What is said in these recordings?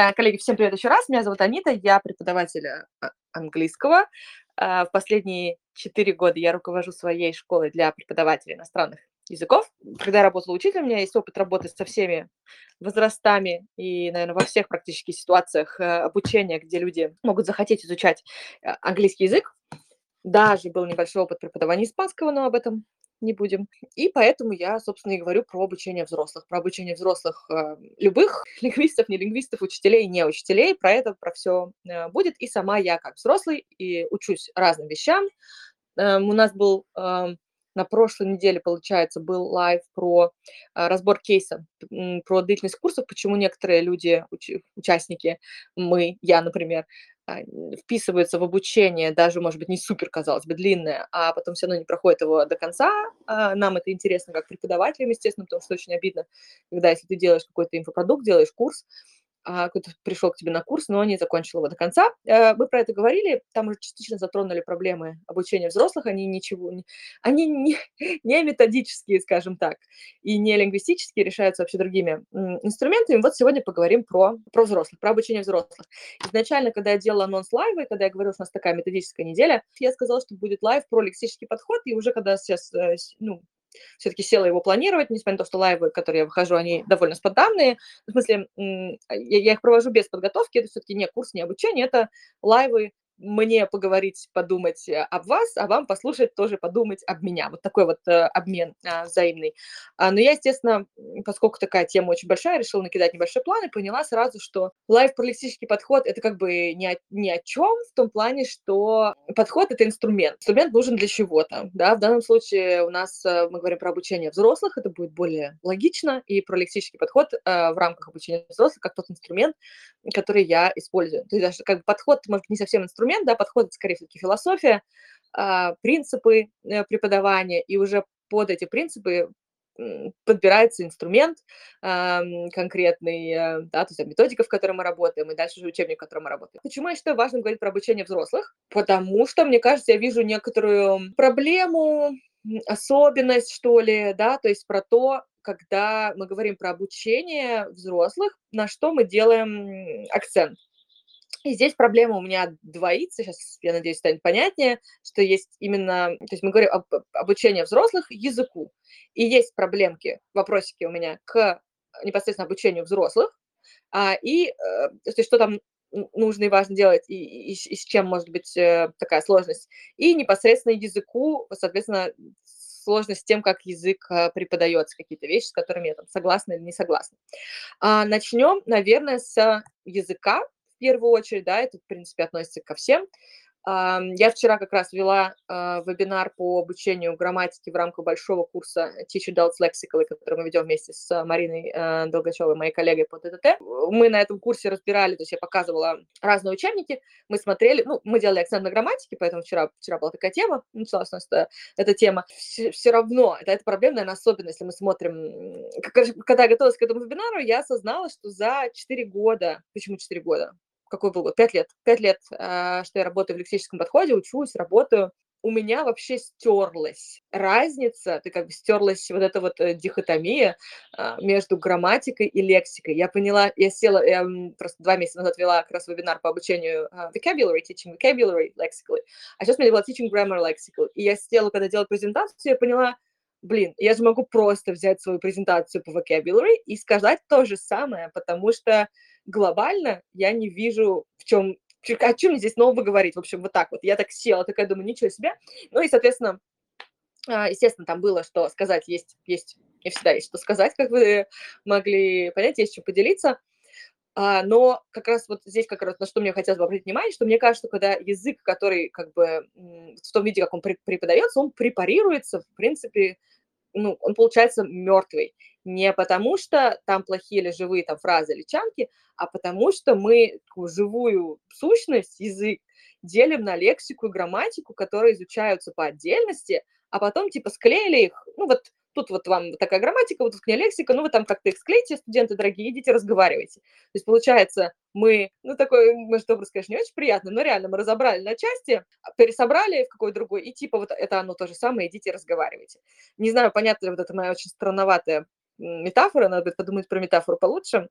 Да, коллеги, всем привет еще раз. Меня зовут Анита, я преподаватель э, английского. А, в последние четыре года я руковожу своей школой для преподавателей иностранных языков. Когда я работала учителем, у меня есть опыт работы со всеми возрастами и, наверное, во всех практически ситуациях э, обучения, где люди могут захотеть изучать э, английский язык. Даже был небольшой опыт преподавания испанского, но об этом не будем. И поэтому я, собственно, и говорю про обучение взрослых, про обучение взрослых э, любых лингвистов, не лингвистов, учителей, не учителей. Про это, про все э, будет. И сама я как взрослый и учусь разным вещам. Э, у нас был э, на прошлой неделе, получается, был лайв про а, разбор кейса, про длительность курсов, почему некоторые люди, уч, участники, мы, я, например, вписываются в обучение, даже, может быть, не супер, казалось бы, длинное, а потом все равно не проходит его до конца. А, нам это интересно как преподавателям, естественно, потому что очень обидно, когда если ты делаешь какой-то инфопродукт, делаешь курс, а, кто-то пришел к тебе на курс, но не закончил его до конца. Э, мы про это говорили, там уже частично затронули проблемы обучения взрослых, они ничего, они не, не методические, скажем так, и не лингвистические, решаются вообще другими инструментами. Вот сегодня поговорим про, про взрослых, про обучение взрослых. Изначально, когда я делала анонс лайва, и когда я говорила, что у нас такая методическая неделя, я сказала, что будет лайв про лексический подход, и уже когда сейчас, э, ну, все-таки села его планировать, несмотря на то, что лайвы, которые я выхожу, они довольно спонтанные. В смысле, я, я их провожу без подготовки, это все-таки не курс, не обучение, это лайвы мне поговорить, подумать э, об вас, а вам послушать тоже подумать об меня. Вот такой вот э, обмен э, взаимный. А, но я, естественно, поскольку такая тема очень большая, решила накидать небольшой план и поняла сразу, что лайф-пролексический подход – это как бы ни о, ни о чем в том плане, что подход – это инструмент. Инструмент нужен для чего-то. Да? В данном случае у нас э, мы говорим про обучение взрослых, это будет более логично, и про лексический подход в рамках обучения взрослых как тот инструмент, который я использую. То есть даже как бы подход, может не совсем инструмент, инструмент, да, подходит скорее все-таки философия, а, принципы э, преподавания, и уже под эти принципы подбирается инструмент конкретный, э, да, то есть методика, в которой мы работаем, и дальше уже учебник, в котором мы работаем. Почему я считаю важным говорить про обучение взрослых? Потому что, мне кажется, я вижу некоторую проблему, особенность, что ли, да, то есть про то, когда мы говорим про обучение взрослых, на что мы делаем акцент. И здесь проблема у меня двоится, сейчас, я надеюсь, станет понятнее, что есть именно, то есть мы говорим об обучении взрослых языку, и есть проблемки, вопросики у меня к непосредственно обучению взрослых, а, и э, то есть что там нужно и важно делать, и, и, и с чем может быть э, такая сложность, и непосредственно языку, соответственно, сложность с тем, как язык э, преподается, какие-то вещи, с которыми я там согласна или не согласна. А, начнем, наверное, с языка, первую очередь, да, это, в принципе, относится ко всем. Я вчера как раз вела а, вебинар по обучению грамматики в рамках большого курса Teach Adults Lexical, который мы ведем вместе с Мариной а, Долгачевой, моей коллегой по ТТТ. Мы на этом курсе разбирали, то есть я показывала разные учебники, мы смотрели, ну, мы делали акцент на грамматике, поэтому вчера, вчера была такая тема, началась у нас эта, эта тема. Все, все равно, это, это проблема, наверное, особенно, если мы смотрим... Когда я готовилась к этому вебинару, я осознала, что за 4 года, почему 4 года? Какой был год? Пять лет. Пять лет, а, что я работаю в лексическом подходе, учусь, работаю. У меня вообще стерлась разница, ты как бы стерлась вот эта вот э, дихотомия а, между грамматикой и лексикой. Я поняла, я села, я просто два месяца назад вела как раз вебинар по обучению uh, vocabulary, teaching vocabulary lexically, а сейчас у меня была teaching grammar lexical. И я села, когда делала презентацию, я поняла, блин, я же могу просто взять свою презентацию по vocabulary и сказать то же самое, потому что глобально я не вижу, в чем, о чем здесь нового говорить. В общем, вот так вот. Я так села, такая думаю, ничего себе. Ну и, соответственно, а, естественно, там было, что сказать, есть, есть, не всегда есть что сказать, как вы могли понять, есть что поделиться. А, но как раз вот здесь как раз на что мне хотелось бы обратить внимание, что мне кажется, когда язык, который как бы в том виде, как он преподается, он препарируется, в принципе, ну, он получается мертвый. Не потому, что там плохие или живые там фразы или чанки, а потому что мы живую сущность, язык, делим на лексику и грамматику, которые изучаются по отдельности, а потом типа склеили их, ну вот тут вот вам такая грамматика, вот тут к ней лексика, ну вы там как-то их склейте, студенты дорогие, идите разговаривайте. То есть получается, мы, ну такой, может, образ, конечно, не очень приятный, но реально мы разобрали на части, пересобрали в какой другой, и типа вот это оно то же самое, идите разговаривайте. Не знаю, понятно ли вот эта моя очень странноватая метафора, надо будет подумать про метафору получше.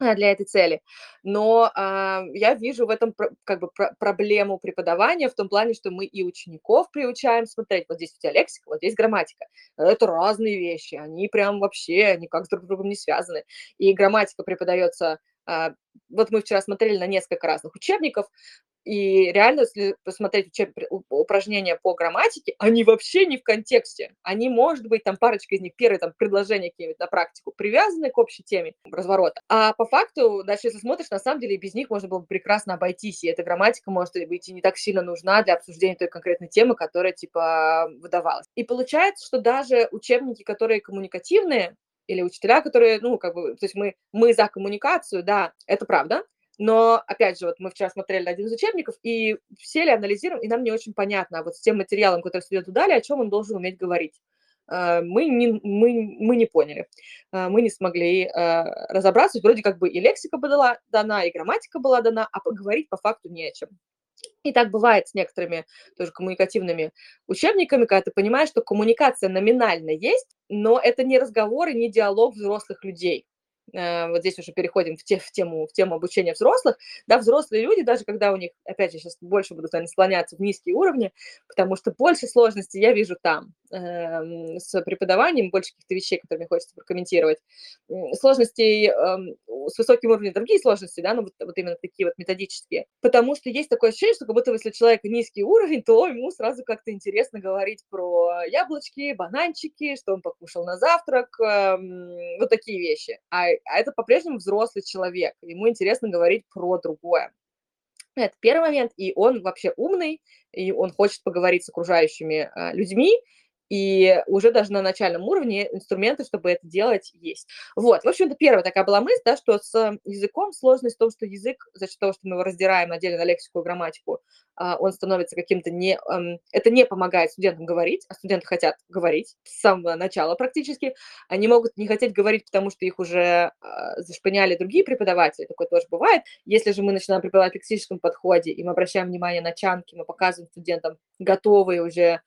Для этой цели. Но а, я вижу в этом как бы проблему преподавания в том плане, что мы и учеников приучаем смотреть, вот здесь у тебя лексика, вот здесь грамматика. Это разные вещи, они прям вообще никак друг с другом не связаны. И грамматика преподается а, вот мы вчера смотрели на несколько разных учебников, и реально, если посмотреть упражнения по грамматике, они вообще не в контексте. Они, может быть, там парочка из них, первые там предложения какие-нибудь на практику, привязаны к общей теме разворота. А по факту, дальше, если смотришь, на самом деле, без них можно было бы прекрасно обойтись, и эта грамматика может быть и не так сильно нужна для обсуждения той конкретной темы, которая, типа, выдавалась. И получается, что даже учебники, которые коммуникативные, или учителя, которые, ну, как бы, то есть мы, мы за коммуникацию, да, это правда, но, опять же, вот мы вчера смотрели один из учебников, и сели, анализируем, и нам не очень понятно, а вот с тем материалом, который студенту дали, о чем он должен уметь говорить. Э, мы не, мы, мы не поняли, э, мы не смогли э, разобраться. Вроде как бы и лексика была дана, и грамматика была дана, а поговорить по факту не о чем. И так бывает с некоторыми тоже коммуникативными учебниками, когда ты понимаешь, что коммуникация номинально есть, но это не разговор и не диалог взрослых людей. Э, вот здесь уже переходим в, те, в, тему, в тему обучения взрослых, да, взрослые люди, даже когда у них, опять же, сейчас больше будут, наверное, склоняться в низкие уровни, потому что больше сложностей я вижу там э, с преподаванием, больше каких-то вещей, которые мне хочется прокомментировать. Сложностей э, с высоким уровнем, другие сложности, да, ну вот, вот именно такие вот методические, потому что есть такое ощущение, что как будто если человек низкий уровень, то ему сразу как-то интересно говорить про яблочки, бананчики, что он покушал на завтрак, э, вот такие вещи. А а это по-прежнему взрослый человек, ему интересно говорить про другое. Это первый момент, и он вообще умный, и он хочет поговорить с окружающими э, людьми, и уже даже на начальном уровне инструменты, чтобы это делать, есть. Вот, в общем-то, первая такая была мысль, да, что с языком сложность в том, что язык, за счет того, что мы его раздираем отдельно на лексику и грамматику, а, он становится каким-то не... Это не помогает студентам говорить, а студенты хотят говорить с самого начала практически. Они могут не хотеть говорить, потому что их уже а, зашпыняли другие преподаватели, такое тоже бывает. Если же мы начинаем преподавать в лексическом подходе, и мы обращаем внимание на чанки, мы показываем студентам готовые уже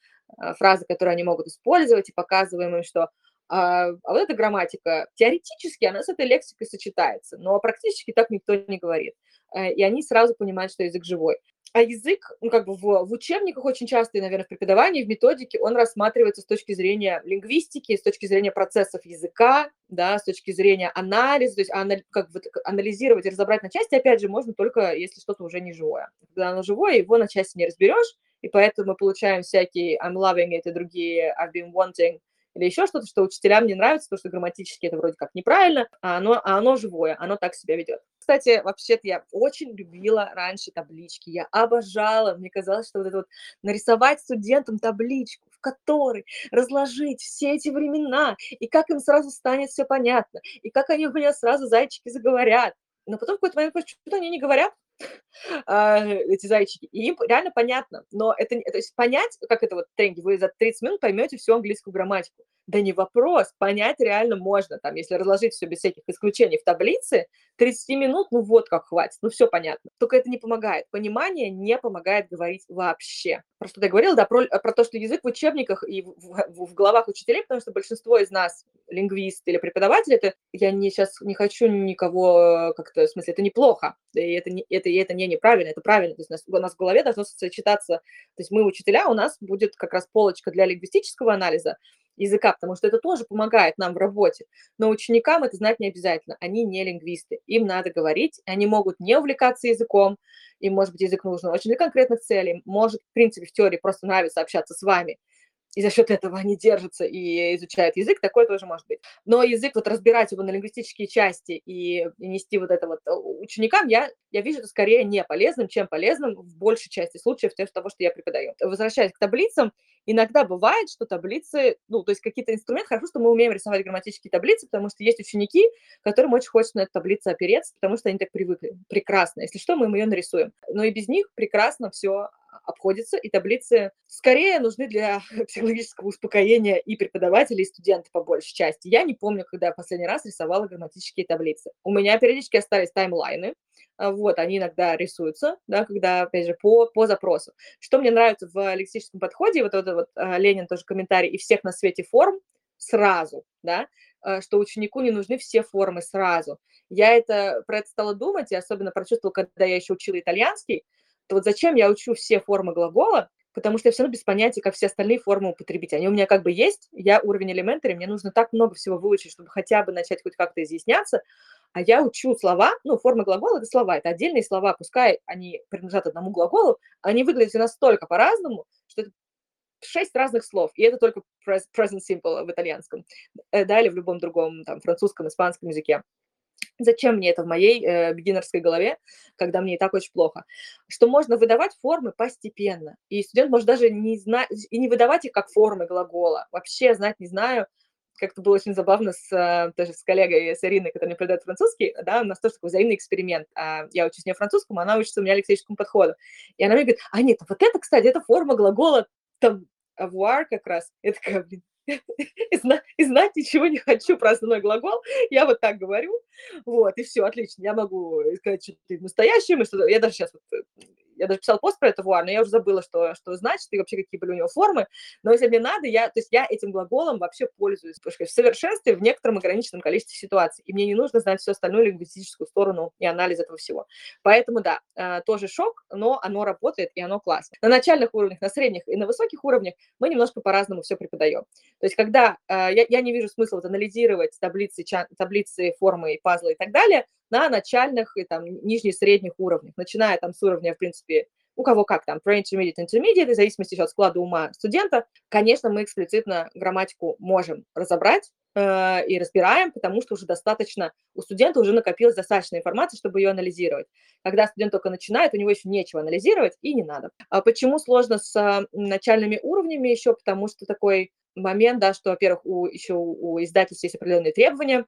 фразы, которые они могут использовать, и показываем им, что а, а вот эта грамматика, теоретически она с этой лексикой сочетается, но практически так никто не говорит. Э, и они сразу понимают, что язык живой. А язык, ну, как бы в, в учебниках очень часто, и, наверное, в преподавании, в методике, он рассматривается с точки зрения лингвистики, с точки зрения процессов языка, да, с точки зрения анализа, то есть анали, как бы анализировать и разобрать на части, опять же, можно только, если что-то уже не живое. Когда оно живое, его на части не разберешь, и поэтому мы получаем всякие I'm loving it и другие I've been wanting или еще что-то, что учителям не нравится, потому что грамматически это вроде как неправильно, а оно, а оно живое, оно так себя ведет. Кстати, вообще-то я очень любила раньше таблички, я обожала, мне казалось, что вот это вот нарисовать студентам табличку, в которой разложить все эти времена, и как им сразу станет все понятно, и как они у меня сразу зайчики заговорят. Но потом в какой-то момент, что-то они не говорят, эти зайчики. И им реально понятно. Но это, то есть понять, как это вот тренинги, вы за 30 минут поймете всю английскую грамматику. Да не вопрос, понять реально можно. Там, если разложить все без всяких исключений в таблице, 30 минут, ну вот как хватит, ну все понятно. Только это не помогает. Понимание не помогает говорить вообще. Про что я говорила, да, про, про то, что язык в учебниках и в, в, в головах учителей, потому что большинство из нас лингвист или преподаватель, это я не сейчас не хочу никого как-то, в смысле, это неплохо, и это, не, это, и это не неправильно, это правильно, то есть у нас, у нас в голове должно сочетаться, то есть мы учителя, у нас будет как раз полочка для лингвистического анализа, языка, потому что это тоже помогает нам в работе. Но ученикам это знать не обязательно. Они не лингвисты. Им надо говорить. Они могут не увлекаться языком. Им, может быть, язык нужен очень для конкретных целей. Может, в принципе, в теории просто нравится общаться с вами и за счет этого они держатся и изучают язык, такое тоже может быть. Но язык, вот разбирать его на лингвистические части и, и нести вот это вот э, ученикам, я, я вижу это скорее не полезным, чем полезным в большей части случаев того, что я преподаю. Возвращаясь к таблицам, иногда бывает, что таблицы, ну, то есть какие-то инструменты, хорошо, что мы умеем рисовать грамматические таблицы, потому что есть ученики, которым очень хочется на эту таблицу опереться, потому что они так привыкли. Прекрасно. Если что, мы им ее нарисуем. Но и без них прекрасно все обходится, и таблицы скорее нужны для психологического успокоения и преподавателей, и студентов по большей части. Я не помню, когда я последний раз рисовала грамматические таблицы. У меня периодически остались таймлайны, а, вот, они иногда рисуются, да, когда, опять же, по, по запросу. Что мне нравится в лексическом подходе, вот этот вот а, Ленин тоже комментарий, и всех на свете форм сразу, да, э, что ученику не нужны все формы сразу. Я это, про это стала думать, и особенно прочувствовала, когда я еще учила итальянский, то вот зачем я учу все формы глагола, потому что я все равно без понятия, как все остальные формы употребить. Они у меня как бы есть, я уровень элементарий, мне нужно так много всего выучить, чтобы хотя бы начать хоть как-то изъясняться, а я учу слова, ну, форма глагола – это слова, это отдельные слова, пускай они принадлежат одному глаголу, они выглядят настолько по-разному, что это шесть разных слов, и это только present simple в итальянском, э, да, или в любом другом, там, французском, испанском языке. Зачем мне это в моей э, бегинерской голове, когда мне и так очень плохо? Что можно выдавать формы постепенно. И студент может даже не знать, и не выдавать их как формы глагола. Вообще знать не знаю. Как-то было очень забавно с, э, тоже с коллегой, с Ириной, которая мне преподает французский, да, у нас тоже такой взаимный эксперимент. А я учусь не французскому, она учится у меня лексическому подходу. И она мне говорит, а нет, вот это, кстати, это форма глагола там avoir как раз. Я такая, блин, и, зна- и знать ничего не хочу про основной глагол, я вот так говорю, вот, и все, отлично, я могу сказать, что ты настоящий, и что я даже сейчас вот э, я даже писала пост про это вуар, но я уже забыла, что, что значит, и вообще какие были у него формы. Но если мне надо, я, то есть я этим глаголом вообще пользуюсь в совершенстве в некотором ограниченном количестве ситуаций. И мне не нужно знать всю остальную лингвистическую сторону и анализ этого всего. Поэтому, да, э, тоже шок, но оно работает, и оно классно. На начальных уровнях, на средних и на высоких уровнях мы немножко по-разному все преподаем. То есть когда э, я, я не вижу смысла вот анализировать таблицы, таблицы, формы, пазлы и так далее, на начальных и там нижних средних уровнях, начиная там с уровня, в принципе, у кого как там, pre-intermediate, intermediate, в зависимости от склада ума студента, конечно, мы эксплицитно грамматику можем разобрать э, и разбираем, потому что уже достаточно, у студента уже накопилось достаточно информации, чтобы ее анализировать. Когда студент только начинает, у него еще нечего анализировать и не надо. А почему сложно с э, начальными уровнями еще? Потому что такой момент, да, что, во-первых, у, еще у издательства есть определенные требования, а,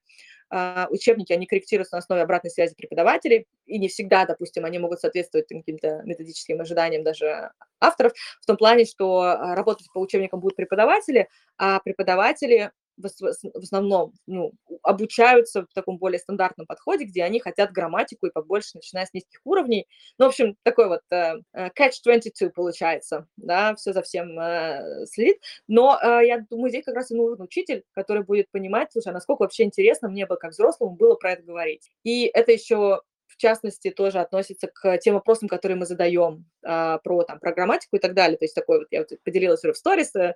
учебники, они корректируются на основе обратной связи преподавателей, и не всегда, допустим, они могут соответствовать каким-то методическим ожиданиям даже авторов, в том плане, что а, работать по учебникам будут преподаватели, а преподаватели в основном ну, обучаются в таком более стандартном подходе, где они хотят грамматику и побольше, начиная с низких уровней. Ну, в общем, такой вот uh, catch-22 получается, да, все за всем uh, следит. Но uh, я думаю, здесь как раз и нужен учитель, который будет понимать, слушай, а насколько вообще интересно мне бы как взрослому было про это говорить. И это еще в частности, тоже относится к тем вопросам, которые мы задаем а, про там, программатику и так далее. То есть такой вот, я вот поделилась уже в сторис, э,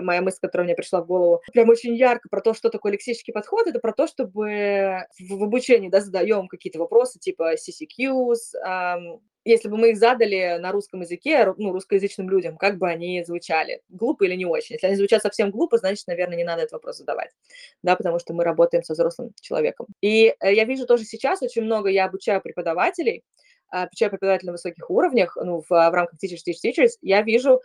моя мысль, которая мне пришла в голову, прям очень ярко про то, что такое лексический подход, это про то, чтобы в, в обучении, да, задаем какие-то вопросы типа CCQs, эм, если бы мы их задали на русском языке, ну, русскоязычным людям, как бы они звучали? Глупо или не очень? Если они звучат совсем глупо, значит, наверное, не надо этот вопрос задавать, да, потому что мы работаем со взрослым человеком. И э, я вижу тоже сейчас очень много, я обучаю преподавателей, обучаю преподавателей на высоких уровнях, ну, в, в рамках Teachers Teach Teachers, я вижу,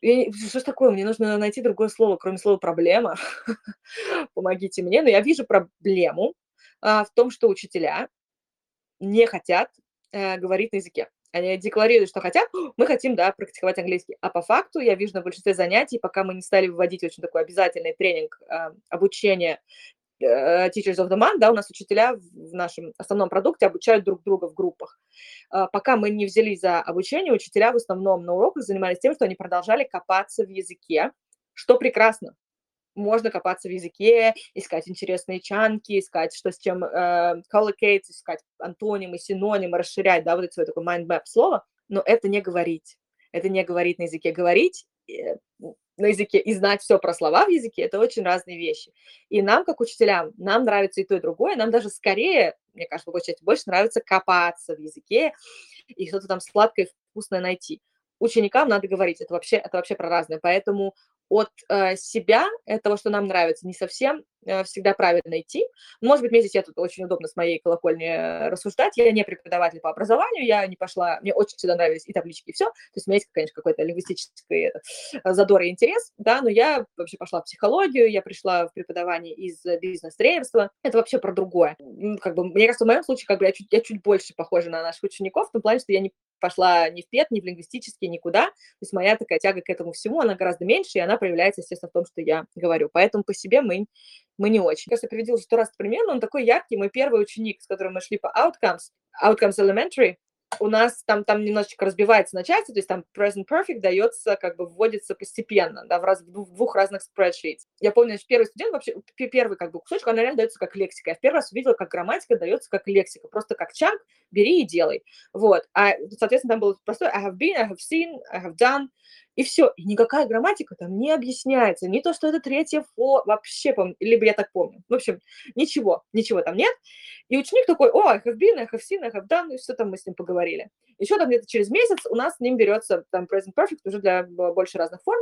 и, что ж такое, мне нужно найти другое слово, кроме слова «проблема», помогите мне, но я вижу проблему а, в том, что учителя не хотят э, говорит на языке. Они декларируют, что хотят, мы хотим, да, практиковать английский. А по факту я вижу на большинстве занятий, пока мы не стали вводить очень такой обязательный тренинг э, обучения э, Teachers of the Month, да, у нас учителя в нашем основном продукте обучают друг друга в группах. Э, пока мы не взялись за обучение, учителя в основном на уроках занимались тем, что они продолжали копаться в языке, что прекрасно можно копаться в языке, искать интересные чанки, искать, что с чем э, collocates, искать антонимы, синонимы, расширять, да, вот это свое такое mind map слово, но это не говорить. Это не говорить на языке. Говорить э, на языке и знать все про слова в языке – это очень разные вещи. И нам, как учителям, нам нравится и то, и другое. Нам даже скорее, мне кажется, в больше нравится копаться в языке и что-то там сладкое и вкусное найти. Ученикам надо говорить, это вообще, это вообще про разное. Поэтому от э, себя, этого, что нам нравится, не совсем э, всегда правильно идти. Может быть, мне здесь я тут очень удобно с моей колокольни э, рассуждать. Я не преподаватель по образованию, я не пошла, мне очень всегда нравились и таблички, и все. То есть у меня есть, конечно, какой-то лингвистический это, задор и интерес, да, но я вообще пошла в психологию, я пришла в преподавание из бизнес-тренерства. Это вообще про другое. Как бы, мне кажется, в моем случае, как бы я чуть, я чуть больше похожа на наших учеников, в том плане, что я не пошла ни в ПЕТ, ни в лингвистический, никуда. То есть моя такая тяга к этому всему, она гораздо меньше, и она проявляется, естественно, в том, что я говорю. Поэтому по себе мы, мы не очень. Кажется, я приводила сто раз пример, но он такой яркий. Мой первый ученик, с которым мы шли по Outcomes, Outcomes Elementary, у нас там, там немножечко разбивается на части, то есть там present perfect дается, как бы вводится постепенно, да, в, раз, в двух разных spreadsheets. Я помню, что первый студент вообще, первый как бы кусочек, она реально дается как лексика. Я в первый раз увидела, как грамматика дается как лексика, просто как чанк, бери и делай. Вот. А, соответственно, там было простое I have been, I have seen, I have done, и все. И никакая грамматика там не объясняется. Не то, что это третье фо, вообще, помню, либо я так помню. В общем, ничего, ничего там нет. И ученик такой, о, I have been, I have seen, I have done, и все там мы с ним поговорили. Еще там где-то через месяц у нас с ним берется там present perfect уже для больше разных форм.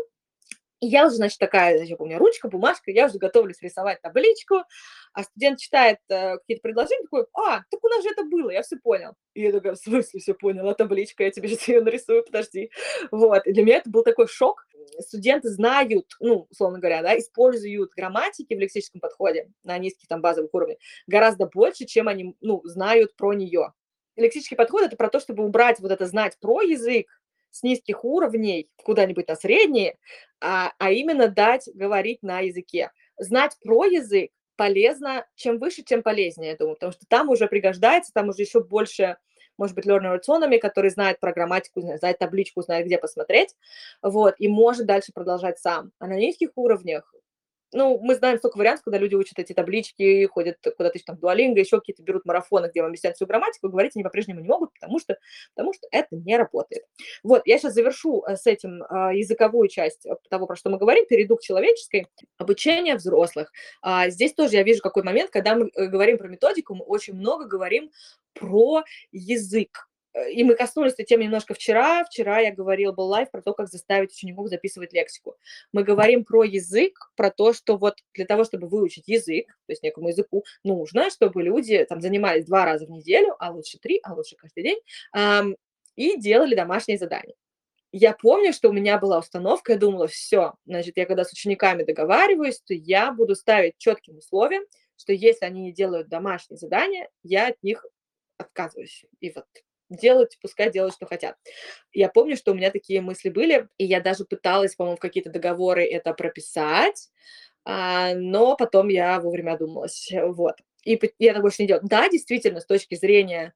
И я уже, значит, такая, я помню, ручка, бумажка, я уже готовлюсь рисовать табличку, а студент читает э, какие-то предложения, такой, а, так у нас же это было, я все понял. И я такая, в смысле все понял, а табличка, я тебе сейчас ее нарисую, подожди. Вот, и для меня это был такой шок. Студенты знают, ну, условно говоря, да, используют грамматики в лексическом подходе на низких там базовых уровнях гораздо больше, чем они, ну, знают про нее. Лексический подход – это про то, чтобы убрать вот это знать про язык, с низких уровней куда-нибудь на средние, а, а именно дать говорить на языке. Знать про язык полезно, чем выше, тем полезнее, я думаю, потому что там уже пригождается, там уже еще больше, может быть, learner autonomy, который знает про грамматику, знает табличку, знает, где посмотреть, вот, и может дальше продолжать сам. А на низких уровнях ну, мы знаем столько вариантов, когда люди учат эти таблички, ходят куда-то там в дуалинго, еще какие-то берут марафоны, где вам объясняют всю грамматику, говорить они по-прежнему не могут, потому что, потому что это не работает. Вот, я сейчас завершу э, с этим а, языковую часть того, про что мы говорим, перейду к человеческой. Обучение взрослых. А, здесь тоже я вижу какой момент, когда мы э, говорим про методику, мы очень много говорим про язык, Э, и мы коснулись этой темы немножко вчера. Вчера я говорила, был лайв про то, как заставить учеников записывать лексику. Мы говорим про язык, про то, что вот для того, чтобы выучить язык, то есть некому языку, нужно, чтобы люди там занимались два раза в неделю, а лучше три, а лучше каждый день, эм, и делали домашние задания. Я помню, что у меня была установка, я думала, все, значит, я когда с учениками договариваюсь, то я буду ставить четким условием, что если они не делают домашние задания, я от них отказываюсь. И вот делать, пускай делают, что хотят. Я помню, что у меня такие мысли были, и я даже пыталась, по-моему, в какие-то договоры это прописать, а, но потом я вовремя думалась, вот. И я так больше не делаю. Да, действительно, с точки зрения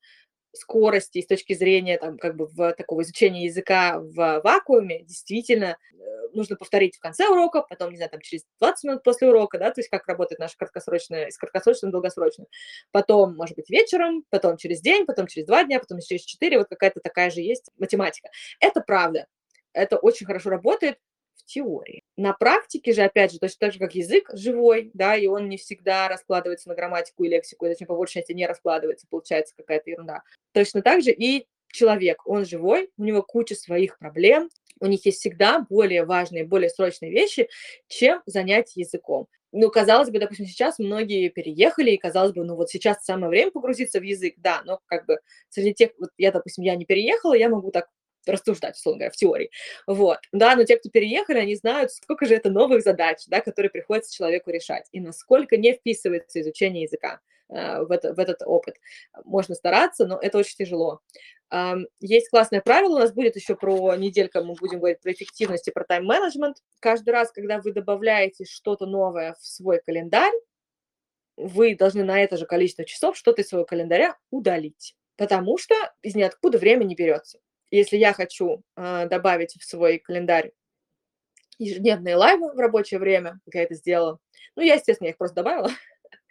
скорости, с точки зрения там, как бы в такого изучения языка в вакууме, действительно нужно повторить в конце урока, потом, не знаю, там через 20 минут после урока, да, то есть как работает наша краткосрочная, из краткосрочной на долгосрочную. Потом, может быть, вечером, потом через день, потом через два дня, потом через четыре, вот какая-то такая же есть математика. Это правда. Это очень хорошо работает, теории. На практике же, опять же, точно так же, как язык живой, да, и он не всегда раскладывается на грамматику и лексику, и точнее, по большей части не раскладывается, получается какая-то ерунда. Точно так же и человек, он живой, у него куча своих проблем, у них есть всегда более важные, более срочные вещи, чем занять языком. Ну, казалось бы, допустим, сейчас многие переехали, и казалось бы, ну вот сейчас самое время погрузиться в язык, да, но как бы среди тех, вот я, допустим, я не переехала, я могу так рассуждать, условно говоря, в теории. Вот, да, но те, кто переехали, они знают, сколько же это новых задач, да, которые приходится человеку решать, и насколько не вписывается изучение языка в, это, в этот опыт. Можно стараться, но это очень тяжело. Э, есть классное правило, у нас будет еще про неделька, мы будем говорить про эффективность и про тайм-менеджмент. Каждый раз, когда вы добавляете что-то новое в свой календарь, вы должны на это же количество часов что-то из своего календаря удалить, потому что из ниоткуда время не берется если я хочу э, добавить в свой календарь ежедневные лайвы в рабочее время, как я это сделала, ну, я, естественно, я их просто добавила,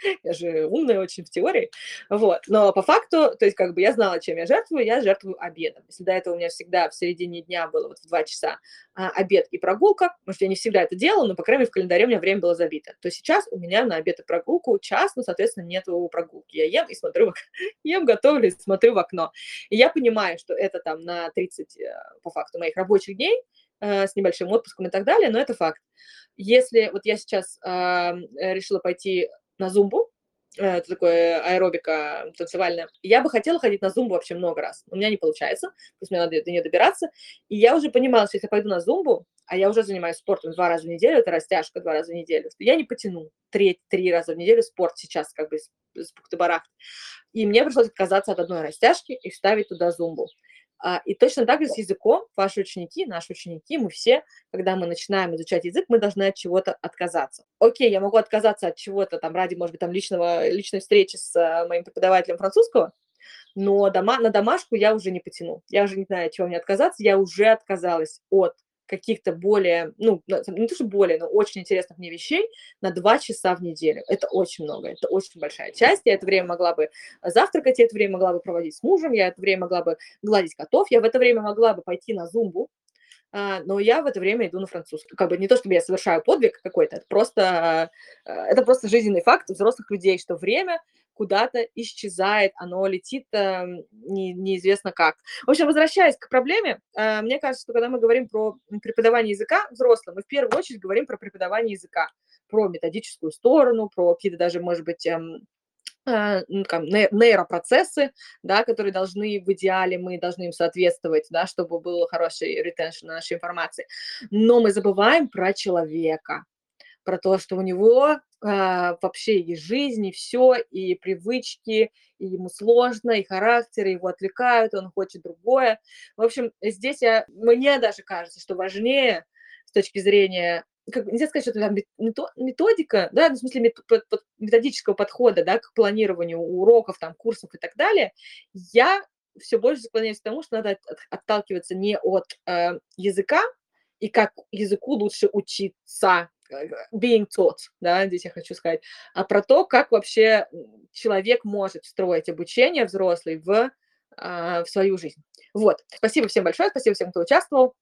я же умная очень в теории, вот, но по факту, то есть как бы я знала, чем я жертвую, я жертвую обедом. Если до этого у меня всегда в середине дня было вот в 2 часа а, обед и прогулка, может, я не всегда это делала, но, по крайней мере, в календаре у меня время было забито, то сейчас у меня на обед и прогулку час, но, соответственно, нету прогулки. Я ем и смотрю, ем, готовлю и смотрю в окно. И я понимаю, что это там на 30, э, по факту, моих рабочих дней, э, с небольшим отпуском и так далее, но это факт. Если вот я сейчас э, решила пойти на зумбу, э, это такое аэробика танцевальная. Я бы хотела ходить на зумбу вообще много раз. У меня не получается, то есть мне надо до нее добираться. И я уже понимала, что если я пойду на зумбу, а я уже занимаюсь спортом два раза в неделю, это растяжка два раза в неделю, я не потяну три, три раза в неделю спорт сейчас как бы с, с И мне пришлось отказаться от одной растяжки и вставить туда зумбу. А, и точно так же с языком ваши ученики, наши ученики, мы все, когда мы начинаем изучать язык, мы должны от чего-то отказаться. Окей, я могу отказаться от чего-то там ради, может быть, там личного, личной встречи с а, моим преподавателем французского, но дома, на домашку я уже не потяну. Я уже не знаю, от чего мне отказаться. Я уже отказалась от каких-то более, ну, не то, что более, но очень интересных мне вещей на два часа в неделю. Это очень много, это очень большая часть. Я это время могла бы завтракать, я это время могла бы проводить с мужем, я это время могла бы гладить котов, я в это время могла бы пойти на зумбу, а, но я в это время иду на французский. Как бы не то, чтобы я совершаю подвиг какой-то, это просто, а, это просто жизненный факт взрослых людей, что время куда-то исчезает, оно летит э, не, неизвестно как. В общем, возвращаясь к проблеме, э, мне кажется, что когда мы говорим про преподавание языка взрослым, мы в первую очередь говорим про преподавание языка, про методическую сторону, про какие-то даже, может быть, эм, э, ну, нейропроцессы, да, которые должны в идеале, мы должны им соответствовать, да, чтобы был хороший ретеншн нашей информации. Но мы забываем про человека, про то, что у него а, вообще и жизнь, и все, и привычки, и ему сложно, и характер, его отвлекают, он хочет другое. В общем, здесь я, мне даже кажется, что важнее с точки зрения как, нельзя сказать, что это там методика, да, ну, в смысле методического подхода, да, к планированию уроков, там, курсов и так далее, я все больше склоняюсь к тому, что надо отталкиваться не от э, языка и как языку лучше учиться, being taught, да, здесь я хочу сказать, а про то, как вообще человек может встроить обучение взрослый в, а, в свою жизнь. Вот. Спасибо всем большое, спасибо всем, кто участвовал.